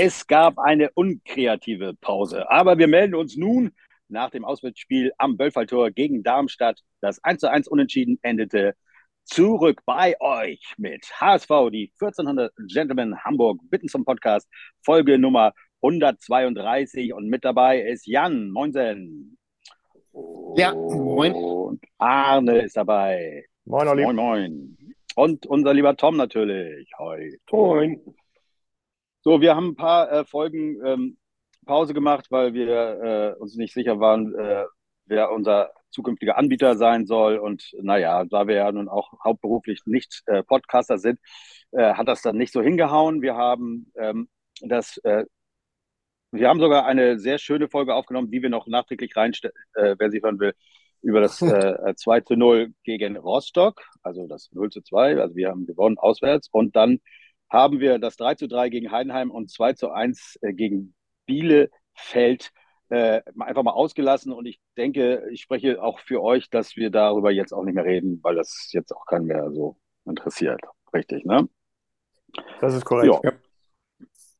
Es gab eine unkreative Pause, aber wir melden uns nun nach dem Auswärtsspiel am Böllfalltor gegen Darmstadt. Das 1 zu 1 Unentschieden endete zurück bei euch mit HSV, die 1400 Gentlemen Hamburg bitten zum Podcast, Folge Nummer 132 und mit dabei ist Jan, moinsen. Ja, moin. Und Arne ist dabei. Moin, Olli. Moin, moin. Und unser lieber Tom natürlich. Hoi. Moin. So, wir haben ein paar äh, Folgen ähm, Pause gemacht, weil wir äh, uns nicht sicher waren, äh, wer unser zukünftiger Anbieter sein soll. Und naja, da wir ja nun auch hauptberuflich nicht äh, Podcaster sind, äh, hat das dann nicht so hingehauen. Wir haben ähm, das, äh, wir haben sogar eine sehr schöne Folge aufgenommen, die wir noch nachträglich reinstellen, äh, wer sie hören will, über das äh, 2 zu 0 gegen Rostock, also das 0 zu 2, also wir haben gewonnen auswärts und dann haben wir das 3 zu 3 gegen Heidenheim und 2 zu 1 äh, gegen Bielefeld äh, einfach mal ausgelassen. Und ich denke, ich spreche auch für euch, dass wir darüber jetzt auch nicht mehr reden, weil das jetzt auch keinen mehr so interessiert. Richtig, ne? Das ist korrekt. Ja.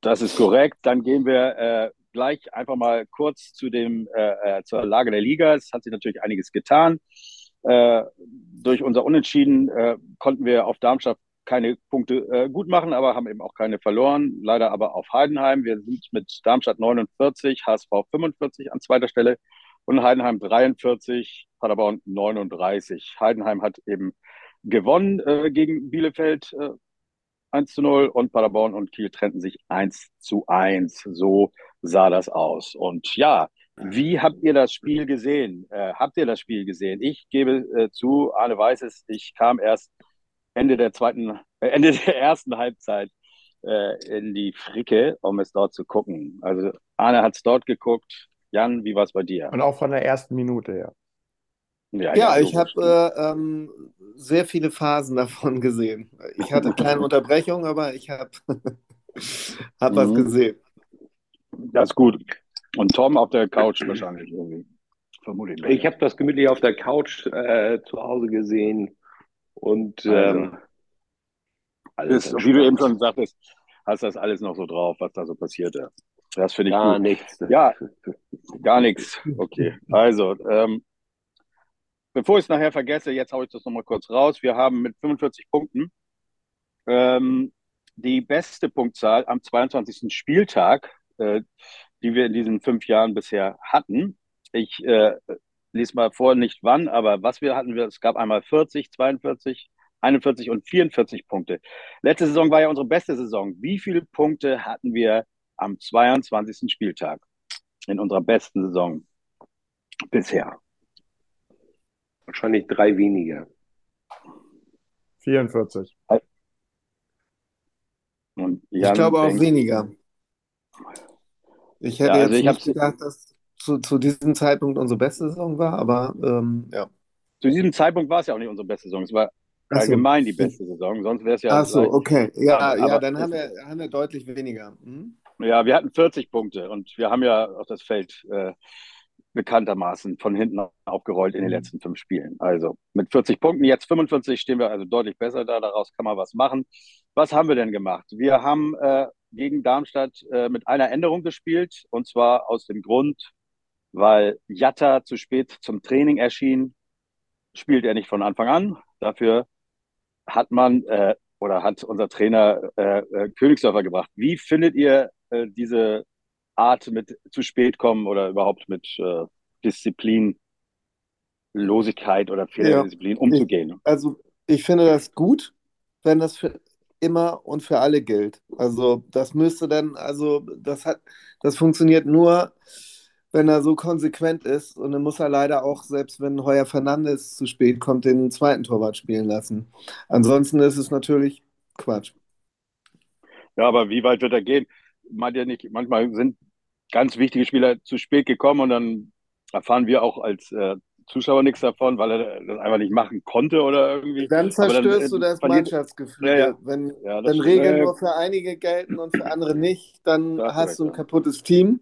Das ist korrekt. Dann gehen wir äh, gleich einfach mal kurz zu dem, äh, äh, zur Lage der Liga. Es hat sich natürlich einiges getan. Äh, durch unser Unentschieden äh, konnten wir auf Darmstadt keine Punkte äh, gut machen, aber haben eben auch keine verloren. Leider aber auf Heidenheim. Wir sind mit Darmstadt 49, HSV 45 an zweiter Stelle und Heidenheim 43, Paderborn 39. Heidenheim hat eben gewonnen äh, gegen Bielefeld äh, 1 zu 0 und Paderborn und Kiel trennten sich 1 zu 1. So sah das aus. Und ja, wie habt ihr das Spiel gesehen? Äh, habt ihr das Spiel gesehen? Ich gebe äh, zu, Arne weiß es, ich kam erst Ende der zweiten, äh, Ende der ersten Halbzeit äh, in die Fricke, um es dort zu gucken. Also Arne hat es dort geguckt. Jan, wie war es bei dir? Und auch von der ersten Minute, ja. Ja, ja, ja ich habe äh, ähm, sehr viele Phasen davon gesehen. Ich hatte kleine Unterbrechungen, aber ich habe hab mhm. was gesehen. Das ist gut. Und Tom auf der Couch wahrscheinlich irgendwie. Vermutlich. Ich habe das gemütlich auf der Couch äh, zu Hause gesehen. Und also, ähm, alles ist, wie du eben schon sagtest, hast das alles noch so drauf, was da so passierte. Das finde ich gar gut. nichts. Ja, gar nichts. Okay, also ähm, bevor ich es nachher vergesse, jetzt haue ich das nochmal kurz raus. Wir haben mit 45 Punkten ähm, die beste Punktzahl am 22. Spieltag, äh, die wir in diesen fünf Jahren bisher hatten. Ich äh, lese mal vor, nicht wann, aber was wir hatten, es gab einmal 40, 42, 41 und 44 Punkte. Letzte Saison war ja unsere beste Saison. Wie viele Punkte hatten wir am 22. Spieltag in unserer besten Saison bisher? Wahrscheinlich drei weniger. 44. Und ich glaube auch weniger. Ich hätte ja, also jetzt ich nicht gedacht, dass zu, zu diesem Zeitpunkt unsere beste Saison war, aber ähm, ja. Zu diesem Zeitpunkt war es ja auch nicht unsere beste Saison. Es war Ach allgemein so. die beste Saison. Sonst wäre es ja. Ach so, okay. Ja, aber, ja dann haben wir, haben wir deutlich weniger. Hm? Ja, wir hatten 40 Punkte und wir haben ja auch das Feld äh, bekanntermaßen von hinten aufgerollt in den mhm. letzten fünf Spielen. Also mit 40 Punkten, jetzt 45 stehen wir also deutlich besser da. Daraus kann man was machen. Was haben wir denn gemacht? Wir haben äh, gegen Darmstadt äh, mit einer Änderung gespielt und zwar aus dem Grund, weil Jatta zu spät zum Training erschien, spielt er nicht von Anfang an. Dafür hat man äh, oder hat unser Trainer äh, äh, Königsdörfer gebracht. Wie findet ihr äh, diese Art mit zu spät kommen oder überhaupt mit äh, Disziplinlosigkeit oder Fehlerdisziplin ja, umzugehen? Ich, also ich finde das gut, wenn das für immer und für alle gilt. Also das müsste dann, also das hat, das funktioniert nur, wenn er so konsequent ist. Und dann muss er leider auch, selbst wenn Heuer Fernandes zu spät kommt, den zweiten Torwart spielen lassen. Ansonsten ist es natürlich Quatsch. Ja, aber wie weit wird er gehen? Meint ihr nicht, manchmal sind ganz wichtige Spieler zu spät gekommen und dann erfahren wir auch als äh, Zuschauer nichts davon, weil er das einfach nicht machen konnte oder irgendwie. Dann zerstörst dann, äh, du das Mannschaftsgefühl. Ja, ja. Wenn, ja, wenn Regeln nur für einige gelten und für andere nicht, dann hast du ein kaputtes Team.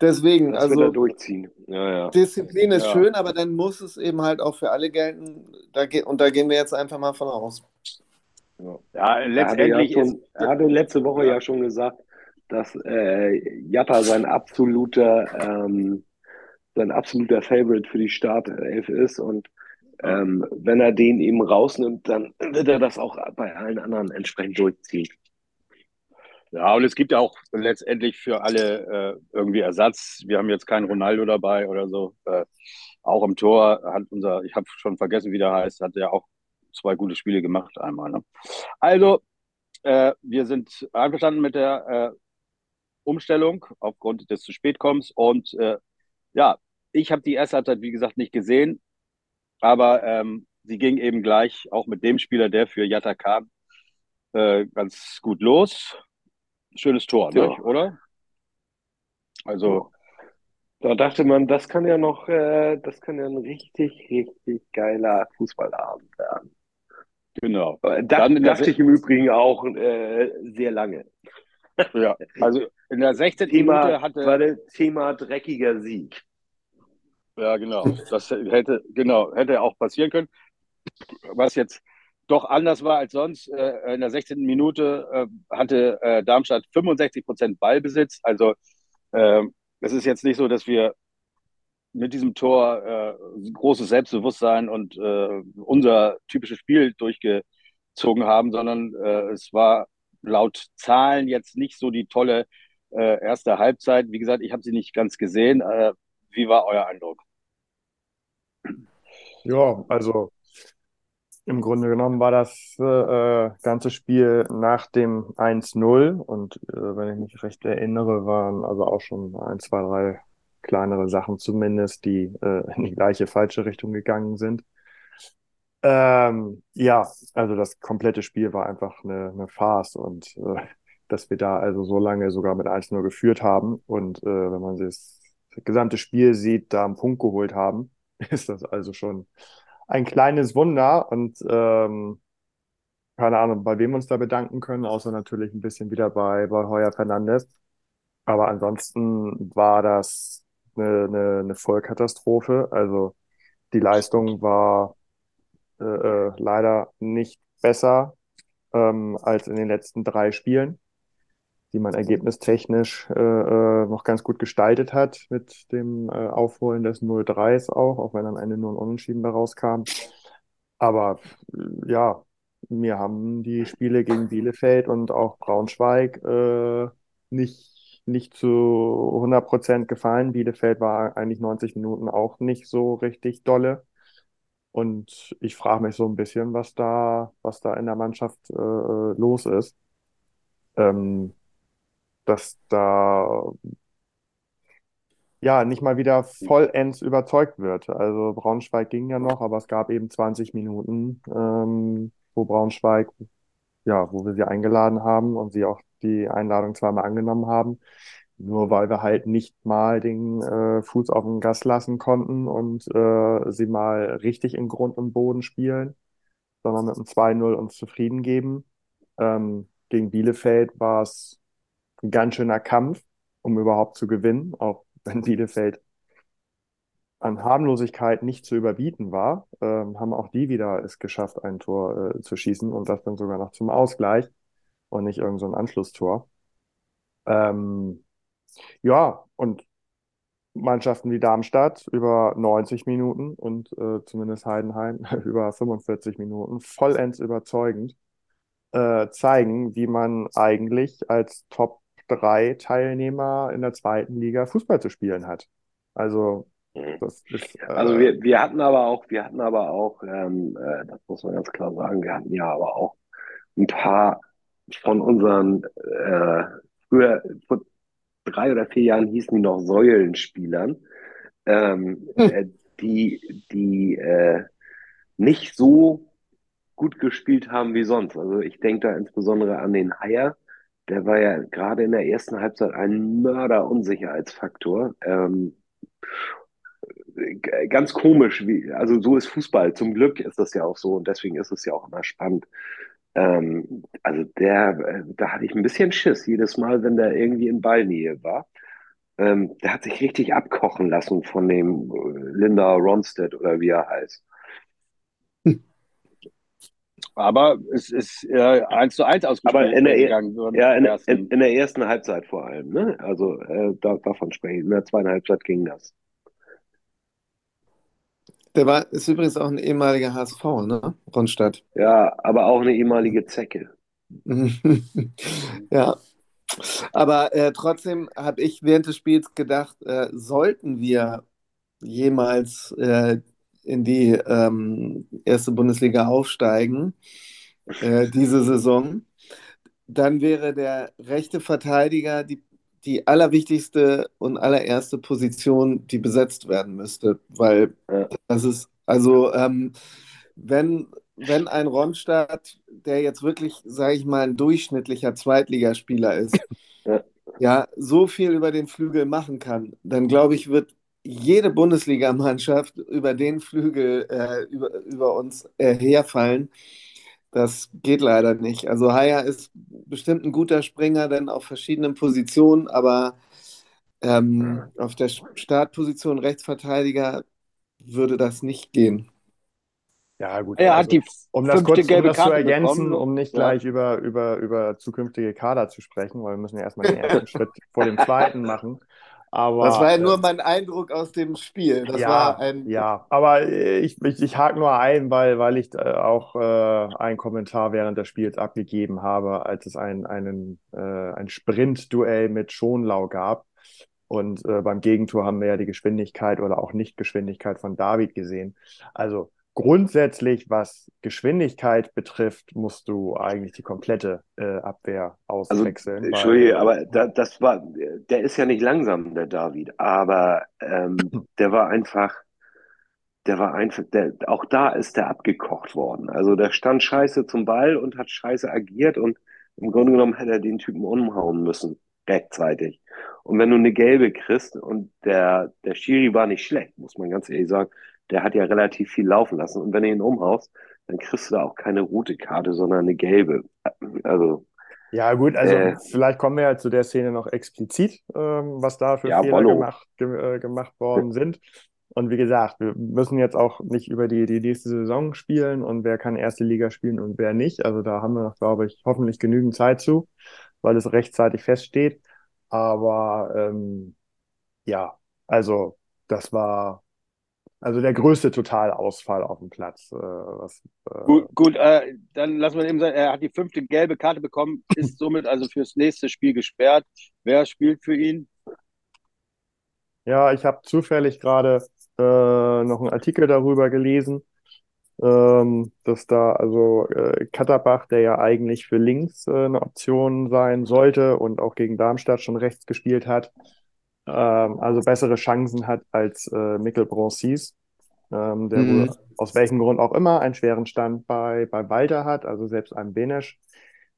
Deswegen, das also durchziehen. Ja, ja. Disziplin ist ja. schön, aber dann muss es eben halt auch für alle gelten. Da und da gehen wir jetzt einfach mal von aus. Ja, letztendlich er hatte, ja schon, er hatte letzte Woche ja. schon gesagt, dass äh, Jatta sein absoluter, ähm, sein absoluter Favorite für die Startelf ist und ähm, wenn er den eben rausnimmt, dann wird er das auch bei allen anderen entsprechend durchziehen. Ja, und es gibt ja auch letztendlich für alle äh, irgendwie Ersatz. Wir haben jetzt keinen Ronaldo dabei oder so. Äh, auch im Tor hat unser, ich habe schon vergessen, wie der heißt, hat ja auch zwei gute Spiele gemacht einmal. Ne? Also, äh, wir sind einverstanden mit der äh, Umstellung aufgrund des zu spät kommens. Und äh, ja, ich habe die erste Halbzeit, wie gesagt, nicht gesehen, aber ähm, sie ging eben gleich auch mit dem Spieler, der für Jatta kam, äh, ganz gut los. Schönes Tor, ja. nicht, oder? Also. Da dachte man, das kann ja noch, äh, das kann ja ein richtig, richtig geiler Fußballabend werden. Genau. Da, Dann dachte ich im Übrigen auch äh, sehr lange. Ja, also in der 16. Thema, Minute hatte. War das Thema dreckiger Sieg. Ja, genau. Das hätte, genau, hätte auch passieren können. Was jetzt doch anders war als sonst. Äh, in der 16. Minute äh, hatte äh, Darmstadt 65 Prozent Ballbesitz. Also ähm, es ist jetzt nicht so, dass wir mit diesem Tor großes Selbstbewusstsein und unser typisches Spiel durchgezogen haben, sondern es war laut Zahlen jetzt nicht so die tolle erste Halbzeit. Wie gesagt, ich habe sie nicht ganz gesehen. Wie war euer Eindruck? Ja, also im Grunde genommen war das äh, ganze Spiel nach dem 1-0 und äh, wenn ich mich recht erinnere, waren also auch schon ein, zwei, drei kleinere Sachen zumindest, die äh, in die gleiche falsche Richtung gegangen sind. Ähm, ja, also das komplette Spiel war einfach eine, eine Farce und äh, dass wir da also so lange sogar mit 1-0 geführt haben und äh, wenn man das gesamte Spiel sieht, da einen Punkt geholt haben, ist das also schon ein kleines Wunder und ähm, keine Ahnung, bei wem wir uns da bedanken können, außer natürlich ein bisschen wieder bei, bei Heuer Fernandes. Aber ansonsten war das eine, eine, eine Vollkatastrophe. Also die Leistung war äh, äh leider nicht besser ähm, als in den letzten drei Spielen die man ergebnistechnisch äh, äh, noch ganz gut gestaltet hat mit dem äh, Aufholen des 0-3s auch, auch wenn am Ende nur ein Unentschieden daraus kam. Aber äh, ja, mir haben die Spiele gegen Bielefeld und auch Braunschweig äh, nicht, nicht zu 100 Prozent gefallen. Bielefeld war eigentlich 90 Minuten auch nicht so richtig dolle. Und ich frage mich so ein bisschen, was da, was da in der Mannschaft äh, äh los ist. Ähm, dass da ja nicht mal wieder vollends überzeugt wird. Also Braunschweig ging ja noch, aber es gab eben 20 Minuten, ähm, wo Braunschweig, ja, wo wir sie eingeladen haben und sie auch die Einladung zweimal angenommen haben. Nur weil wir halt nicht mal den äh, Fuß auf den Gas lassen konnten und äh, sie mal richtig in Grund und Boden spielen, sondern mit einem 2-0 uns zufrieden geben. Ähm, gegen Bielefeld war es ein ganz schöner Kampf, um überhaupt zu gewinnen, auch wenn Bielefeld an Harmlosigkeit nicht zu überbieten war, ähm, haben auch die wieder es geschafft, ein Tor äh, zu schießen und das dann sogar noch zum Ausgleich und nicht irgendein so Anschlusstor. Ähm, ja, und Mannschaften wie Darmstadt über 90 Minuten und äh, zumindest Heidenheim über 45 Minuten vollends überzeugend äh, zeigen, wie man eigentlich als Top drei Teilnehmer in der zweiten Liga Fußball zu spielen hat. Also mhm. das ist, äh, also wir, wir hatten aber auch, wir hatten aber auch, ähm, äh, das muss man ganz klar sagen, wir hatten ja aber auch ein paar von unseren äh, früher vor drei oder vier Jahren hießen die noch Säulenspielern, ähm, hm. äh, die die äh, nicht so gut gespielt haben wie sonst. Also ich denke da insbesondere an den Haier, der war ja gerade in der ersten Halbzeit ein Mörder-Unsicherheitsfaktor. Ähm, ganz komisch, wie, also so ist Fußball. Zum Glück ist das ja auch so und deswegen ist es ja auch immer spannend. Ähm, also der, äh, da hatte ich ein bisschen Schiss jedes Mal, wenn der irgendwie in Ballnähe war. Ähm, der hat sich richtig abkochen lassen von dem äh, Linda Ronstedt oder wie er heißt. Aber es ist äh, 1 zu 1 ausgespielt Aber in der, gegangen. ja, in, in, in, der ersten Halbzeit vor allem. Ne? Also äh, da, davon spreche ich. In der zweiten Halbzeit ging das. Der war, ist übrigens auch ein ehemaliger HSV, ne? Ronstadt. Ja, aber auch eine ehemalige Zecke. ja. Aber äh, trotzdem habe ich während des Spiels gedacht, äh, sollten wir jemals äh, in die ähm, erste Bundesliga aufsteigen, äh, diese Saison, dann wäre der rechte Verteidiger die, die allerwichtigste und allererste Position, die besetzt werden müsste, weil das ist, also ähm, wenn, wenn ein Ronstadt, der jetzt wirklich, sage ich mal, ein durchschnittlicher Zweitligaspieler ist, ja. ja, so viel über den Flügel machen kann, dann glaube ich, wird jede Bundesligamannschaft über den Flügel äh, über, über uns äh, herfallen. Das geht leider nicht. Also Haya ist bestimmt ein guter Springer, denn auf verschiedenen Positionen, aber ähm, auf der Startposition Rechtsverteidiger würde das nicht gehen. Ja, gut. Er also, hat die um das kurz um das zu ergänzen, bekommen. um nicht gleich ja. über, über, über zukünftige Kader zu sprechen, weil wir müssen ja erstmal den ersten Schritt vor dem zweiten machen. Aber, das war ja nur mein Eindruck aus dem Spiel. Das ja, war ein ja, aber ich, ich, ich hake nur ein, weil, weil ich äh, auch äh, einen Kommentar während des Spiels abgegeben habe, als es ein, einen, äh, ein Sprint-Duell mit Schonlau gab. Und äh, beim Gegentor haben wir ja die Geschwindigkeit oder auch Nicht-Geschwindigkeit von David gesehen. Also grundsätzlich, was Geschwindigkeit betrifft, musst du eigentlich die komplette äh, Abwehr also, auswechseln. Also, Entschuldige, aber da, das war, der ist ja nicht langsam, der David, aber ähm, der war einfach, der war einfach, der, auch da ist der abgekocht worden. Also der stand scheiße zum Ball und hat scheiße agiert und im Grunde genommen hätte er den Typen umhauen müssen, rechtzeitig. Und wenn du eine gelbe kriegst und der, der Schiri war nicht schlecht, muss man ganz ehrlich sagen, der hat ja relativ viel laufen lassen. Und wenn du ihn umhaust, dann kriegst du da auch keine rote Karte, sondern eine gelbe. Also. Ja, gut, also äh, vielleicht kommen wir ja zu der Szene noch explizit, ähm, was da für ja, Fehler gemacht, ge äh, gemacht worden sind. Und wie gesagt, wir müssen jetzt auch nicht über die, die nächste Saison spielen und wer kann erste Liga spielen und wer nicht. Also da haben wir noch, glaube ich, hoffentlich genügend Zeit zu, weil es rechtzeitig feststeht. Aber ähm, ja, also das war also der größte Totalausfall auf dem Platz. Äh, was, äh gut, gut äh, dann lassen wir eben sagen, er hat die fünfte gelbe Karte bekommen, ist somit also fürs nächste Spiel gesperrt. Wer spielt für ihn? Ja, ich habe zufällig gerade äh, noch einen Artikel darüber gelesen, ähm, dass da also äh, Katterbach, der ja eigentlich für links äh, eine Option sein sollte und auch gegen Darmstadt schon rechts gespielt hat, ähm, also bessere Chancen hat als äh, Mikkel Broncis, ähm, der mhm. aus welchem Grund auch immer einen schweren Stand bei, bei Walter hat, also selbst einem Benesch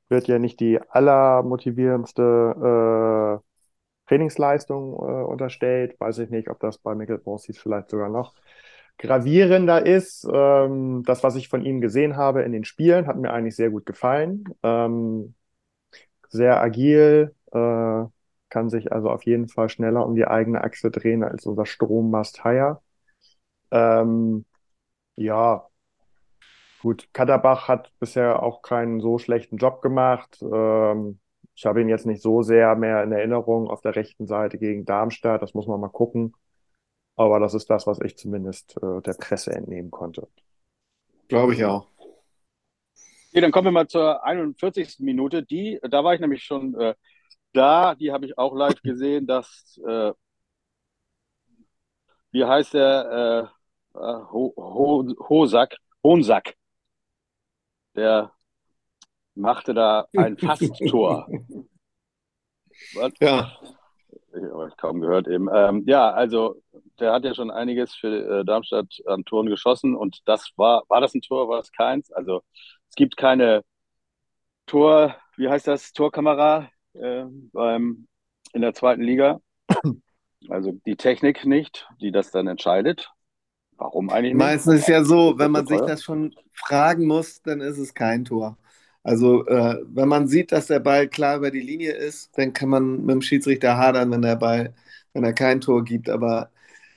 wird ja nicht die allermotivierendste äh, Trainingsleistung äh, unterstellt. Weiß ich nicht, ob das bei Mikkel Broncis vielleicht sogar noch gravierender ist. Ähm, das, was ich von ihm gesehen habe in den Spielen, hat mir eigentlich sehr gut gefallen. Ähm, sehr agil, äh, kann sich also auf jeden Fall schneller um die eigene Achse drehen als unser Strommast Higher. Ähm, ja, gut, Katterbach hat bisher auch keinen so schlechten Job gemacht. Ähm, ich habe ihn jetzt nicht so sehr mehr in Erinnerung auf der rechten Seite gegen Darmstadt. Das muss man mal gucken. Aber das ist das, was ich zumindest äh, der Presse entnehmen konnte. Glaube ich auch. Okay, dann kommen wir mal zur 41. Minute. Die, da war ich nämlich schon äh, da, die habe ich auch live gesehen, dass, äh, wie heißt der, äh, äh Ho, Ho, Hosak, Honsack, der machte da ein Fasttor. ja. Ich habe kaum gehört eben. Ähm, ja, also der hat ja schon einiges für äh, Darmstadt an Toren geschossen und das war, war das ein Tor, war es keins? Also es gibt keine Tor, wie heißt das, Torkamera äh, beim, in der zweiten Liga. Also die Technik nicht, die das dann entscheidet. Warum eigentlich nicht? Meistens ist ja so, wenn man sich das schon fragen muss, dann ist es kein Tor. Also äh, wenn man sieht, dass der Ball klar über die Linie ist, dann kann man mit dem Schiedsrichter hadern, wenn der Ball, wenn er kein Tor gibt. Aber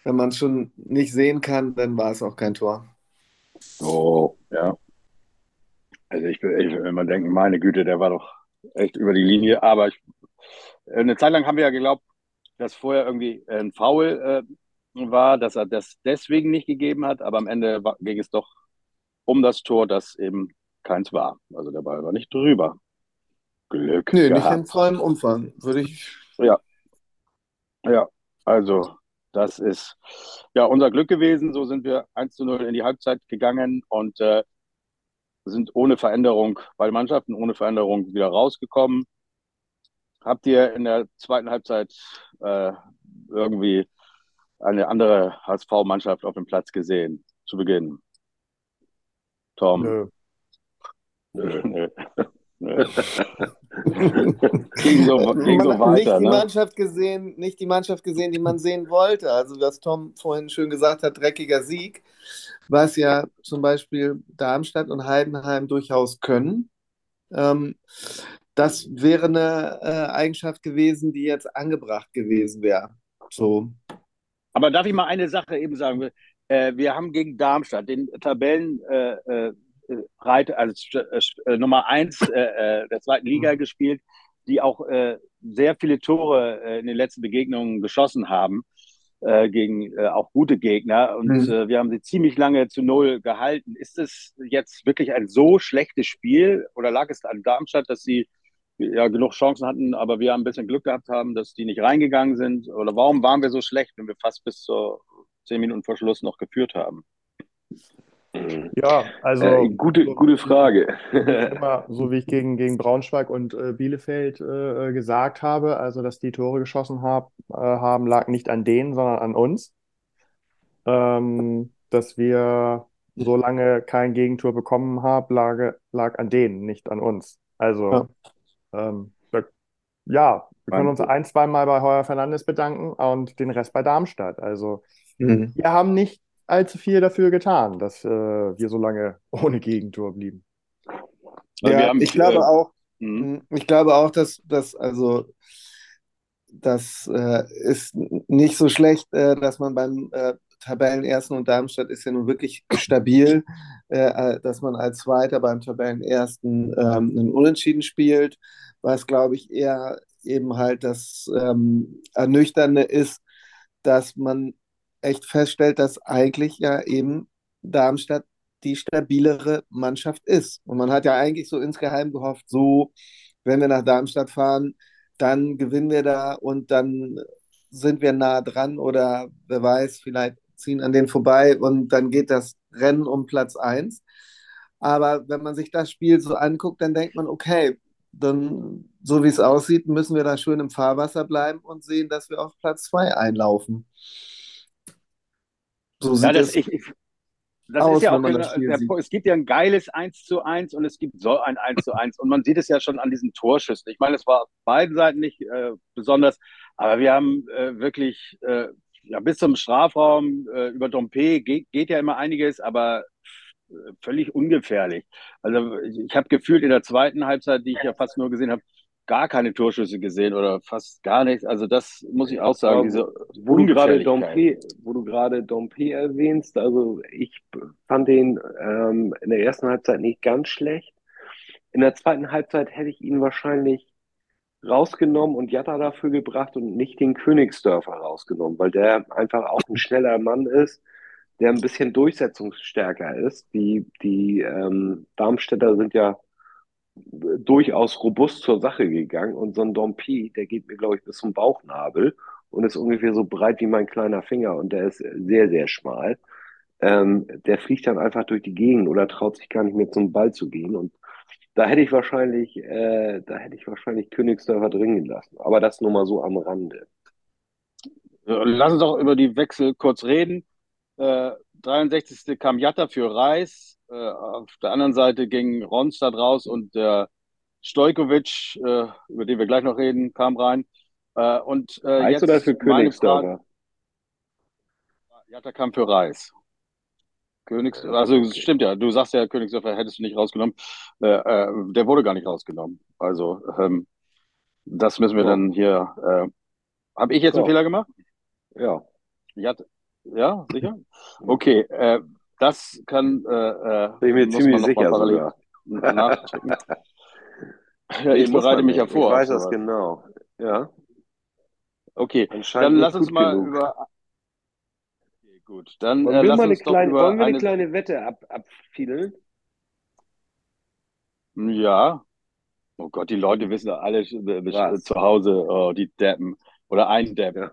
wenn man es schon nicht sehen kann, dann war es auch kein Tor. Oh, ja. Also ich ich immer denken, meine Güte, der war doch echt über die Linie. Aber ich, eine Zeit lang haben wir ja geglaubt, dass vorher irgendwie ein Foul äh, war, dass er das deswegen nicht gegeben hat. Aber am Ende war, ging es doch um das Tor, das eben keins war. Also der Ball war nicht drüber. Glück. Nee, gehabt. nicht in vollem Umfang, würde ich. Ja. Ja, also das ist ja unser Glück gewesen. So sind wir 1 zu 0 in die Halbzeit gegangen und äh, sind ohne Veränderung, beide Mannschaften ohne Veränderung wieder rausgekommen. Habt ihr in der zweiten Halbzeit äh, irgendwie eine andere HSV-Mannschaft auf dem Platz gesehen zu Beginn? Tom? Nö. Nö, nö. Ging so, ging so weiter, nicht die ne? Mannschaft gesehen, nicht die Mannschaft gesehen, die man sehen wollte. Also was Tom vorhin schön gesagt hat, dreckiger Sieg, was ja zum Beispiel Darmstadt und Heidenheim durchaus können. Ähm, das wäre eine äh, Eigenschaft gewesen, die jetzt angebracht gewesen wäre. So. Aber darf ich mal eine Sache eben sagen? Äh, wir haben gegen Darmstadt den Tabellen äh, äh Reiter, also äh, Nummer eins äh, äh, der zweiten Liga mhm. gespielt, die auch äh, sehr viele Tore äh, in den letzten Begegnungen geschossen haben äh, gegen auch gute Gegner. Und mhm. wir haben sie ziemlich lange zu null gehalten. Ist es jetzt wirklich ein so schlechtes Spiel oder lag es an Darmstadt, dass sie ja genug Chancen hatten, aber wir haben ein bisschen Glück gehabt haben, dass die nicht reingegangen sind? Oder warum waren wir so schlecht, wenn wir fast bis zur zehn Minuten vor Schluss noch geführt haben? Ja, also. Äh, gute, so, gute Frage. Immer, so wie ich gegen, gegen Braunschweig und äh, Bielefeld äh, gesagt habe, also dass die Tore geschossen hab, äh, haben, lag nicht an denen, sondern an uns. Ähm, dass wir so lange kein Gegentor bekommen haben, lag, lag an denen, nicht an uns. Also, ja, ähm, ja wir können uns ein, zweimal bei Heuer Fernandes bedanken und den Rest bei Darmstadt. Also, mhm. wir haben nicht allzu viel dafür getan, dass äh, wir so lange ohne Gegentor blieben. Ja, haben, ich glaube äh, auch, mh. ich glaube auch, dass, dass also das äh, ist nicht so schlecht, äh, dass man beim äh, Tabellenersten und Darmstadt ist ja nun wirklich stabil, dass man als Zweiter beim Tabellenersten ähm, einen Unentschieden spielt, was glaube ich eher eben halt das ähm, Ernüchternde ist, dass man echt feststellt, dass eigentlich ja eben Darmstadt die stabilere Mannschaft ist. Und man hat ja eigentlich so insgeheim gehofft, so, wenn wir nach Darmstadt fahren, dann gewinnen wir da und dann sind wir nah dran oder wer weiß, vielleicht ziehen an denen vorbei und dann geht das Rennen um Platz 1. Aber wenn man sich das Spiel so anguckt, dann denkt man, okay, dann, so wie es aussieht, müssen wir da schön im Fahrwasser bleiben und sehen, dass wir auf Platz 2 einlaufen. So sieht ja, das, es ich, ich, das aus, ist ja auch, eine, der, es gibt ja ein geiles 1 zu 1 und es gibt so ein 1 zu 1 und man sieht es ja schon an diesen Torschüssen. Ich meine, es war auf beiden Seiten nicht äh, besonders, aber wir haben äh, wirklich äh, ja, bis zum Strafraum äh, über Dompe geht, geht ja immer einiges, aber äh, völlig ungefährlich. Also ich habe gefühlt in der zweiten Halbzeit, die ich ja fast nur gesehen habe, gar keine Torschüsse gesehen oder fast gar nichts. Also das muss ich auch sagen. diese wo du gerade Dompe, wo du gerade Dompe erwähnst, also ich fand den ähm, in der ersten Halbzeit nicht ganz schlecht. In der zweiten Halbzeit hätte ich ihn wahrscheinlich rausgenommen und Jatta dafür gebracht und nicht den Königsdörfer rausgenommen, weil der einfach auch ein schneller Mann ist, der ein bisschen durchsetzungsstärker ist. Die, die ähm, Darmstädter sind ja durchaus robust zur Sache gegangen und so ein Dompi, der geht mir, glaube ich, bis zum Bauchnabel und ist ungefähr so breit wie mein kleiner Finger und der ist sehr, sehr schmal. Ähm, der fliegt dann einfach durch die Gegend oder traut sich gar nicht mehr zum Ball zu gehen und da hätte ich wahrscheinlich, äh, da hätte ich wahrscheinlich Königsdörfer dringen lassen. Aber das nur mal so am Rande. Lass uns doch über die Wechsel kurz reden. Äh, 63. kam Jatta für Reis. Äh, auf der anderen Seite ging Ronstadt raus und der Stojkovic, äh, über den wir gleich noch reden, kam rein. Äh, und äh, Reis jetzt oder für Königsdörfer? Jatta kam für Reis. Königs, also stimmt ja, du sagst ja, Königsdörfer hättest du nicht rausgenommen. Äh, äh, der wurde gar nicht rausgenommen. Also ähm, das müssen wir ja. dann hier. Äh, Habe ich jetzt ja. einen Fehler gemacht? Ja. Jatta, ja, sicher? Okay, äh, das kann. Äh, äh Bin ich mir ziemlich sicher sogar. nachtrinken. ja, ich bereite mich ja vor. Ich weiß das genau. Ja. Okay, dann lass uns mal genug. über. Okay, gut, dann wollen äh, wir, mal eine, kleine, wollen wir eine, eine kleine Wette ab, abfiedeln? Ja. Oh Gott, die Leute wissen alle äh, was? zu Hause, oh, die Deppen. Oder ein Depp. Ja.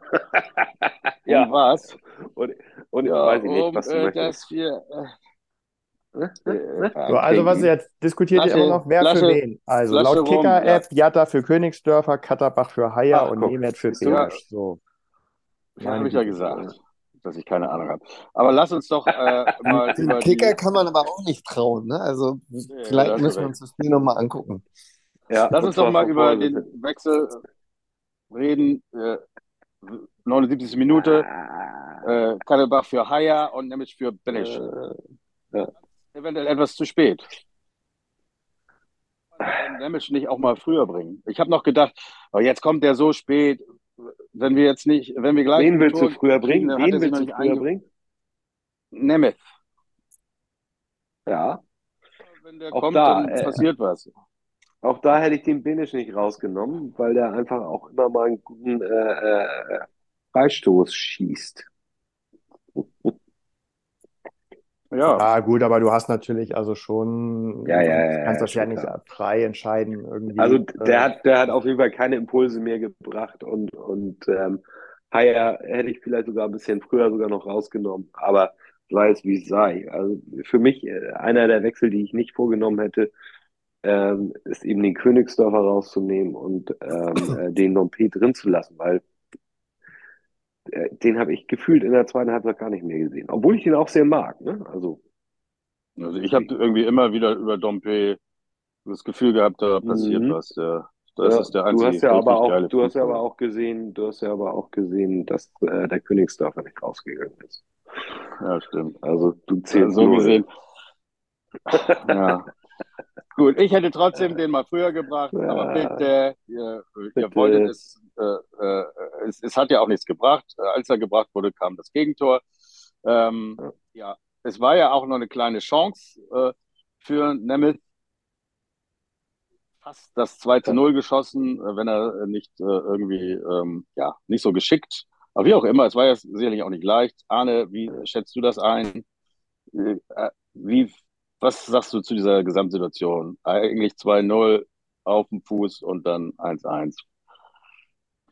ja. was? Und, und ja, weiß ich nicht, um, was du äh, möchtest. Wir, äh, äh, so, also was jetzt diskutiert ihr immer noch, wer Flasche, für wen. Also Flasche laut Kicker-App, ja. Jatta für Königsdörfer, Katterbach für Haier Ach, und Nemeth für Berisch. So. Habe ich ja gesagt, dass ich keine Ahnung habe. Aber lass uns doch äh, mal. Den Kicker die... kann man aber auch nicht trauen, ne? Also ja, vielleicht müssen wir uns das Spiel nochmal angucken. Ja, lass uns doch mal über den Wechsel reden. Äh, 79. Minute. Äh, Katterbach für Haier und nämlich für Berisch. Äh, ja eventuell etwas zu spät. Damage nicht auch mal früher bringen. Ich habe noch gedacht, oh, jetzt kommt der so spät, wenn wir jetzt nicht, wenn wir gleich. Wen willst du früher bringen? Wen willst du früher bringen? Nemeth. Ja. Wenn der auch kommt, da, dann äh, passiert was. Auch da hätte ich den Binisch nicht rausgenommen, weil der einfach auch immer mal einen guten äh, äh, Freistoß schießt. Ja. ja, gut, aber du hast natürlich also schon, ja, ja, ja, kannst das ja nicht klar. frei entscheiden irgendwie. Also der äh, hat, der hat auf jeden Fall keine Impulse mehr gebracht und, und ähm, Haier hätte ich vielleicht sogar ein bisschen früher sogar noch rausgenommen, aber sei es wie es sei. Also für mich äh, einer der Wechsel, die ich nicht vorgenommen hätte, ähm, ist eben den Königsdorfer rauszunehmen und ähm, äh, den Dompe drin zu lassen, weil äh, den habe ich gefühlt in der zweiten Halbzeit gar nicht mehr gesehen. Obwohl ich ihn auch sehr mag. Ne? Also, also ich habe irgendwie immer wieder über Dompe das Gefühl gehabt, da passiert mhm. was. Der, das ja, ist der einzige du hast ja aber auch, du hast ja aber auch gesehen, du hast ja aber auch gesehen, dass äh, der Königsdorfer nicht rausgegangen ist. Ja, stimmt. Also du zählst so gesehen. ja. Gut, ich hätte trotzdem den mal früher gebracht, ja. aber bitte, ihr, bitte. ihr wolltet es, äh, äh, es, es, hat ja auch nichts gebracht. Als er gebracht wurde, kam das Gegentor. Ähm, ja. ja. es war ja auch noch eine kleine Chance äh, für Nemeth. Fast das 2 zu 0 geschossen, äh, wenn er nicht äh, irgendwie, ähm, ja, nicht so geschickt. Aber wie auch immer, es war ja sicherlich auch nicht leicht. Arne, wie schätzt du das ein? Äh, wie was sagst du zu dieser Gesamtsituation? Eigentlich 2-0 auf dem Fuß und dann 1-1.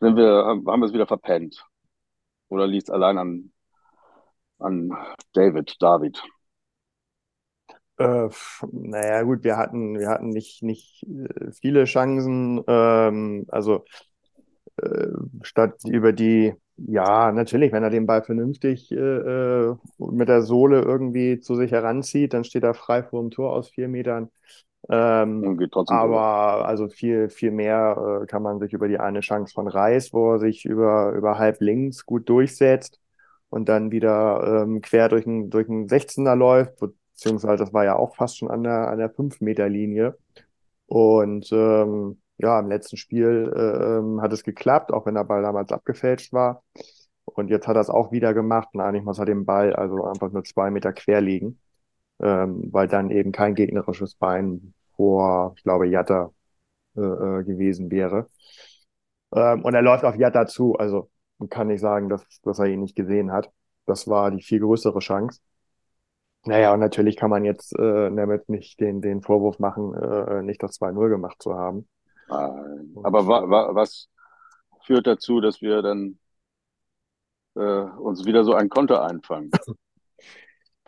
Sind wir, haben wir es wieder verpennt? Oder liegt es allein an, an David, David? Äh, naja, gut, wir hatten, wir hatten nicht, nicht äh, viele Chancen. Ähm, also äh, statt über die ja, natürlich, wenn er den Ball vernünftig äh, äh, mit der Sohle irgendwie zu sich heranzieht, dann steht er frei vor dem Tor aus vier Metern. Ähm, aber durch. also viel, viel mehr äh, kann man sich über die eine Chance von Reis, wo er sich über, über halb links gut durchsetzt und dann wieder ähm, quer durch einen durch 16er läuft, beziehungsweise das war ja auch fast schon an der, an der 5-Meter-Linie. Und ähm, ja, im letzten Spiel äh, hat es geklappt, auch wenn der Ball damals abgefälscht war. Und jetzt hat er es auch wieder gemacht und eigentlich muss er den Ball also einfach nur zwei Meter quer liegen, ähm, weil dann eben kein gegnerisches Bein vor, ich glaube, Jatta äh, äh, gewesen wäre. Ähm, und er läuft auf Jatta zu, also kann nicht sagen, dass, dass er ihn nicht gesehen hat. Das war die viel größere Chance. Naja, und natürlich kann man jetzt äh, damit nicht den, den Vorwurf machen, äh, nicht das 2-0 gemacht zu haben. Aber wa wa was führt dazu, dass wir dann äh, uns wieder so ein Konto einfangen?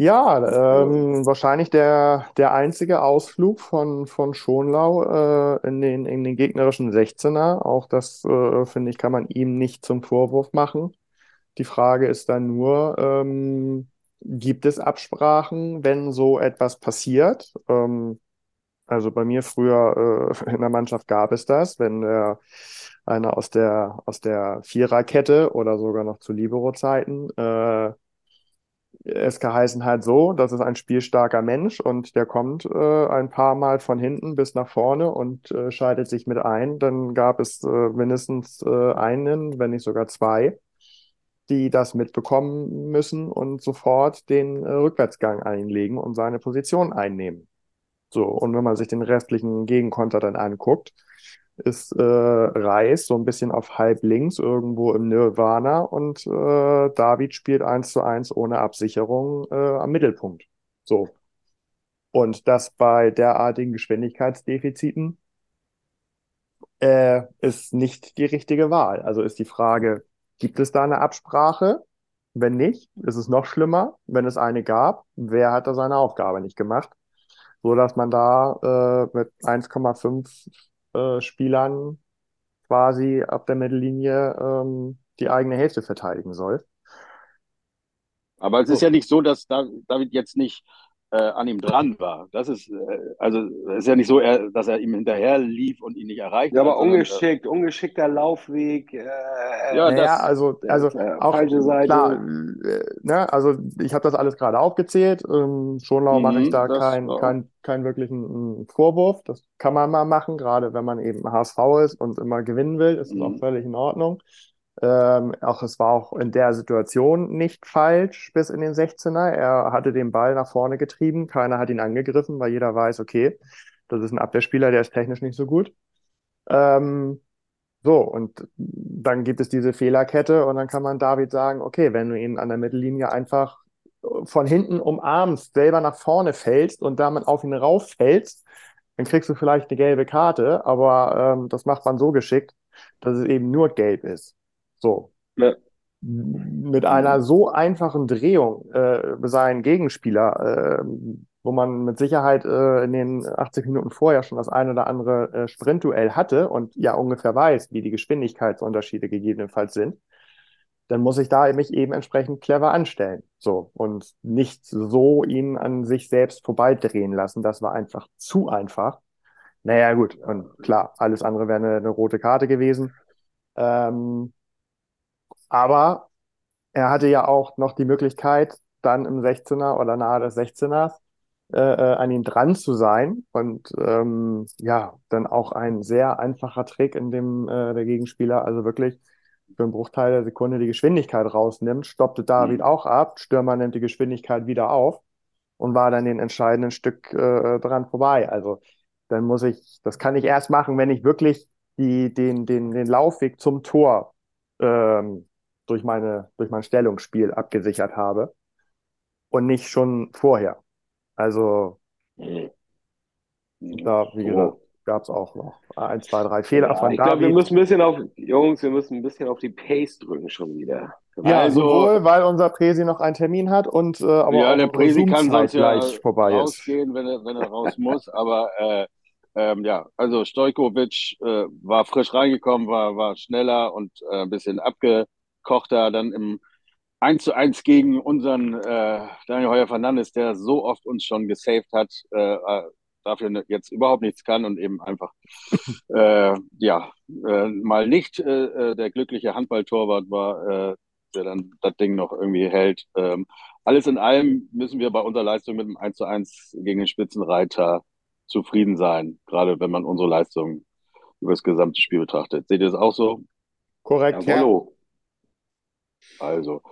Ja, ähm, wahrscheinlich der, der einzige Ausflug von, von Schonlau äh, in, den, in den gegnerischen 16er. Auch das, äh, finde ich, kann man ihm nicht zum Vorwurf machen. Die Frage ist dann nur, ähm, gibt es Absprachen, wenn so etwas passiert? Ähm, also bei mir früher äh, in der Mannschaft gab es das, wenn äh, einer aus der aus der Viererkette oder sogar noch zu Libero-Zeiten äh, es geheißen halt so, das ist ein spielstarker Mensch und der kommt äh, ein paar Mal von hinten bis nach vorne und äh, schaltet sich mit ein. Dann gab es äh, mindestens äh, einen, wenn nicht sogar zwei, die das mitbekommen müssen und sofort den äh, Rückwärtsgang einlegen und seine Position einnehmen. So, und wenn man sich den restlichen Gegenkonter dann anguckt, ist äh, Reis so ein bisschen auf halb links irgendwo im Nirvana und äh, David spielt eins zu eins ohne Absicherung äh, am Mittelpunkt. So. Und das bei derartigen Geschwindigkeitsdefiziten äh, ist nicht die richtige Wahl. Also ist die Frage, gibt es da eine Absprache? Wenn nicht, ist es noch schlimmer. Wenn es eine gab, wer hat da seine Aufgabe nicht gemacht? So dass man da äh, mit 1,5 äh, Spielern quasi ab der Mittellinie ähm, die eigene Hälfte verteidigen soll. Aber es ist ja nicht so, dass David jetzt nicht äh, an ihm dran war. Das ist, äh, also es ist ja nicht so, er, dass er ihm hinterher lief und ihn nicht erreicht ja, hat. aber ungeschickt, äh, ungeschickter Laufweg. Äh, ja, naja, also, also auch falsche Seite. Klar, äh, ne, also ich habe das alles gerade aufgezählt. Ähm, Schonlau mhm, mache ich da keinen kein, kein wirklichen Vorwurf. Das kann man mal machen, gerade wenn man eben HSV ist und immer gewinnen will, ist mhm. das auch völlig in Ordnung. Ähm, auch es war auch in der Situation nicht falsch bis in den 16er. Er hatte den Ball nach vorne getrieben, keiner hat ihn angegriffen, weil jeder weiß, okay, das ist ein Abwehrspieler, der ist technisch nicht so gut. Ähm, so, und dann gibt es diese Fehlerkette und dann kann man David sagen, okay, wenn du ihn an der Mittellinie einfach von hinten umarmst, selber nach vorne fällst und damit auf ihn rauffällst, dann kriegst du vielleicht eine gelbe Karte, aber ähm, das macht man so geschickt, dass es eben nur gelb ist. So. Ja. Mit einer so einfachen Drehung äh, seinen Gegenspieler, äh, wo man mit Sicherheit äh, in den 80 Minuten vorher schon das ein oder andere äh, Sprintduell hatte und ja ungefähr weiß, wie die Geschwindigkeitsunterschiede gegebenenfalls sind, dann muss ich da mich eben entsprechend clever anstellen. So. Und nicht so ihn an sich selbst vorbeidrehen lassen. Das war einfach zu einfach. Naja, gut. Und klar, alles andere wäre eine, eine rote Karte gewesen. Ähm, aber er hatte ja auch noch die Möglichkeit, dann im 16er oder nahe des 16ers äh, äh, an ihm dran zu sein. Und ähm, ja, dann auch ein sehr einfacher Trick, in dem äh, der Gegenspieler also wirklich für einen Bruchteil der Sekunde die Geschwindigkeit rausnimmt, stoppte David mhm. auch ab, Stürmer nimmt die Geschwindigkeit wieder auf und war dann den entscheidenden Stück äh, dran vorbei. Also dann muss ich, das kann ich erst machen, wenn ich wirklich die, den, den, den Laufweg zum Tor ähm, durch, meine, durch mein Stellungsspiel abgesichert habe und nicht schon vorher. Also da, wie gesagt, gab es auch noch ein, zwei, drei Fehler ja, von Ich glaube, wir müssen ein bisschen auf, Jungs, wir müssen ein bisschen auf die Pace drücken schon wieder. Ja, also, sowohl, weil unser Presi noch einen Termin hat und äh, aber ja, auch der Presi kann sonst ja vorbei rausgehen, ist. wenn er, wenn er raus muss, aber äh, ähm, ja, also Stojkovic äh, war frisch reingekommen, war, war schneller und äh, ein bisschen abge, Koch da dann im 1 zu 1 gegen unseren äh, Daniel Heuer Fernandes, der so oft uns schon gesaved hat, äh, äh dafür ne, jetzt überhaupt nichts kann und eben einfach äh, ja äh, mal nicht äh, der glückliche Handballtorwart war, der dann das Ding noch irgendwie hält. Ähm, alles in allem müssen wir bei unserer Leistung mit dem 1 zu 1 gegen den Spitzenreiter zufrieden sein, gerade wenn man unsere Leistung über das gesamte Spiel betrachtet. Seht ihr das auch so? Korrekt. Ja, hallo. Also,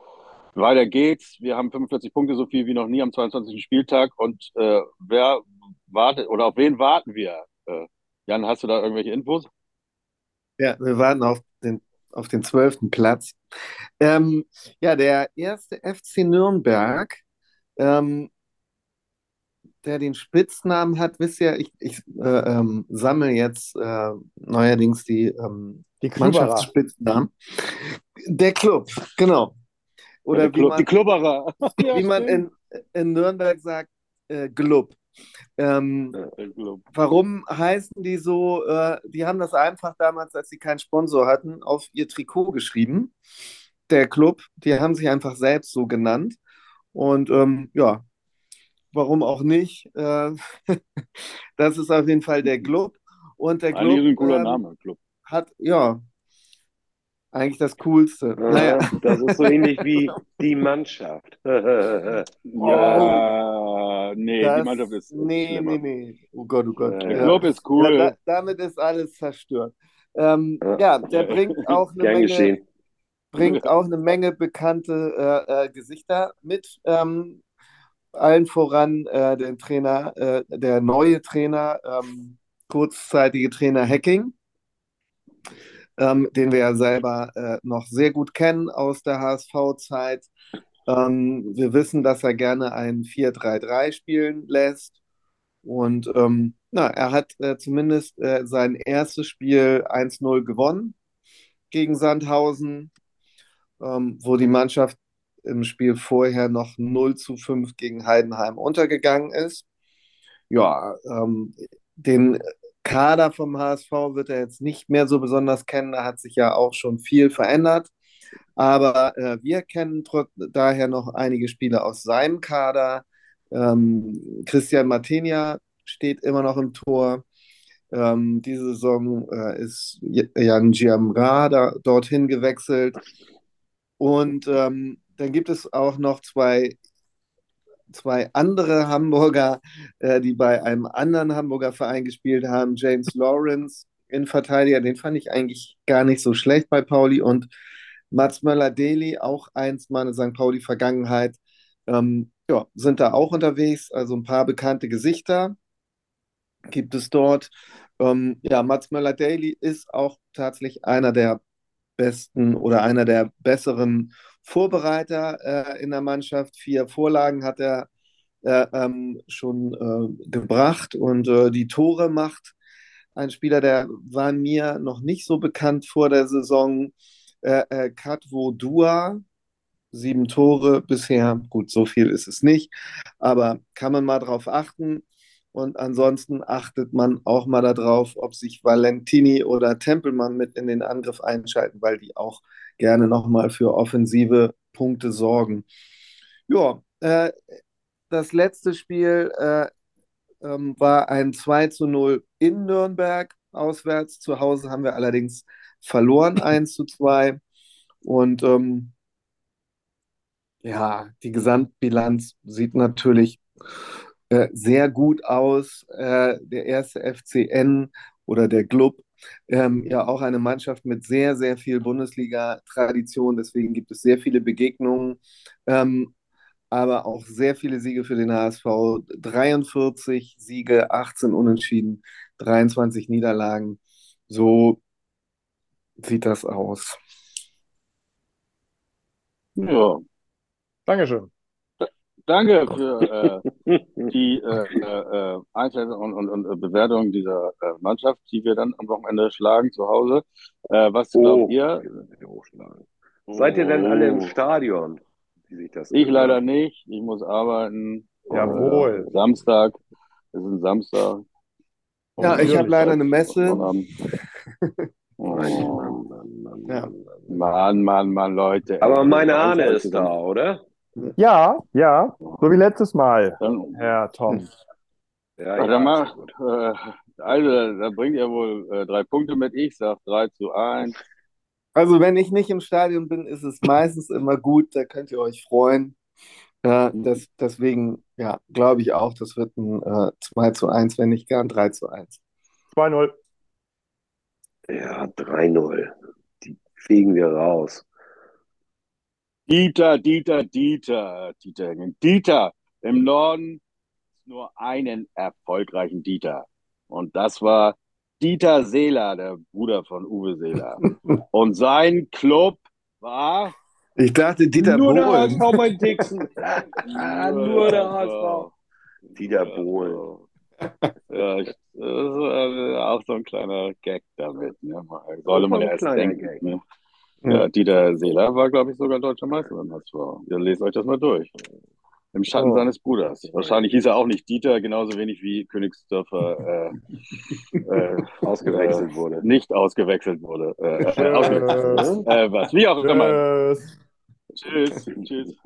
weiter geht's. Wir haben 45 Punkte, so viel wie noch nie am 22. Spieltag. Und äh, wer wartet oder auf wen warten wir? Äh, Jan, hast du da irgendwelche Infos? Ja, wir warten auf den, auf den 12. Platz. Ähm, ja, der erste FC Nürnberg, ähm, der den Spitznamen hat, wisst ihr, ich, ich äh, ähm, sammle jetzt äh, neuerdings die, ähm, die Mannschaftsspitznamen. Der Club, genau. Oder Club, man, die Klubberer. wie man in, in Nürnberg sagt, äh, Glub. Ähm, warum heißen die so? Äh, die haben das einfach damals, als sie keinen Sponsor hatten, auf ihr Trikot geschrieben. Der Club, die haben sich einfach selbst so genannt. Und ähm, ja, warum auch nicht? Äh, das ist auf jeden Fall der Club. Und der Club. Ein cooler ähm, Name, Club. Hat, ja, eigentlich das Coolste. Ja, naja. Das ist so ähnlich wie die Mannschaft. ja, nee, das, die Mannschaft ist. Nee, schlimmer. nee, nee. Oh Gott, oh Gott. Der Club ist cool. Ja, da, damit ist alles zerstört. Ähm, ja. der bringt auch eine Menge. Geschehen. Bringt auch eine Menge bekannte äh, äh, Gesichter mit. Ähm, allen voran äh, den Trainer, äh, der neue Trainer, ähm, kurzzeitige Trainer Hacking, ähm, den wir ja selber äh, noch sehr gut kennen aus der HSV-Zeit. Ähm, wir wissen, dass er gerne ein 4-3-3 spielen lässt. Und ähm, na, er hat äh, zumindest äh, sein erstes Spiel 1-0 gewonnen gegen Sandhausen, ähm, wo die Mannschaft im Spiel vorher noch 0 zu 5 gegen Heidenheim untergegangen ist. Ja, ähm, den Kader vom HSV wird er jetzt nicht mehr so besonders kennen. Da hat sich ja auch schon viel verändert. Aber äh, wir kennen daher noch einige Spieler aus seinem Kader. Ähm, Christian Martinia steht immer noch im Tor. Ähm, diese Saison äh, ist Jan Giamra da, dorthin gewechselt. Und ähm, dann gibt es auch noch zwei, zwei andere Hamburger, äh, die bei einem anderen Hamburger Verein gespielt haben. James Lawrence, Innenverteidiger, den fand ich eigentlich gar nicht so schlecht bei Pauli. Und Mats Möller-Deli, auch eins meiner St. Pauli-Vergangenheit, ähm, ja, sind da auch unterwegs. Also ein paar bekannte Gesichter gibt es dort. Ähm, ja, Mats Möller-Daly ist auch tatsächlich einer der besten oder einer der besseren Vorbereiter äh, in der Mannschaft. Vier Vorlagen hat er äh, ähm, schon äh, gebracht und äh, die Tore macht. Ein Spieler, der war mir noch nicht so bekannt vor der Saison. Äh, äh, Katwo Dua, sieben Tore bisher. Gut, so viel ist es nicht, aber kann man mal drauf achten. Und ansonsten achtet man auch mal darauf, ob sich Valentini oder Tempelmann mit in den Angriff einschalten, weil die auch gerne nochmal für offensive Punkte sorgen. Ja, äh, das letzte Spiel äh, ähm, war ein 2 zu 0 in Nürnberg auswärts. Zu Hause haben wir allerdings verloren, 1 zu 2. Und ähm, ja, die Gesamtbilanz sieht natürlich äh, sehr gut aus. Äh, der erste FCN oder der Club, ähm, ja auch eine Mannschaft mit sehr, sehr viel Bundesliga-Tradition. Deswegen gibt es sehr viele Begegnungen, ähm, aber auch sehr viele Siege für den HSV. 43 Siege, 18 Unentschieden, 23 Niederlagen. So sieht das aus. Ja. Dankeschön. Danke für äh, die äh, äh, Einschätzung und, und, und Bewertung dieser äh, Mannschaft, die wir dann am Wochenende schlagen zu Hause. Äh, was oh, glaubt ihr? Oh. Seid ihr denn alle im oh. Stadion? ich gehört? leider nicht. Ich muss arbeiten. Jawohl. Äh, Samstag. Es ist ein Samstag. Ja, ich habe leider eine Messe. Oh, Mann, Mann, Mann, ja. Mann, Mann, Mann, Leute. Aber meine Ahne ist da, oder? Ja, ja, so wie letztes Mal, Herr Tom. Ja, ja, dann macht, äh, also, da bringt ihr wohl äh, drei Punkte mit. Ich sage 3 zu 1. Also, wenn ich nicht im Stadion bin, ist es meistens immer gut. Da könnt ihr euch freuen. Äh, das, deswegen, ja, glaube ich auch, das wird ein äh, 2 zu 1, wenn nicht gern 3 zu 1. 2-0. Ja, 3-0. Die fegen wir raus. Dieter, Dieter, Dieter, Dieter, Dieter. Im Norden nur einen erfolgreichen Dieter. Und das war Dieter Seeler, der Bruder von Uwe Seeler. Und sein Club war. Ich dachte, Dieter Nur Bohlen. der HSV, mein Dixon. nur, nur der HSV. Dieter Bohlen. Ja, das ist auch so ein kleiner Gag damit. Ne? Sollte man erst denken. Ne? Ja, Dieter Seeler war, glaube ich, sogar deutscher Meister beim HSV. Ihr lest euch das mal durch. Im Schatten oh. seines Bruders. Wahrscheinlich hieß er auch nicht Dieter, genauso wenig wie Königsdörfer äh, äh, ausgewechselt äh, wurde. Nicht ausgewechselt wurde. Äh, ausgewechselt. Äh, was? Wie auch immer. Tschüss. Tschüss.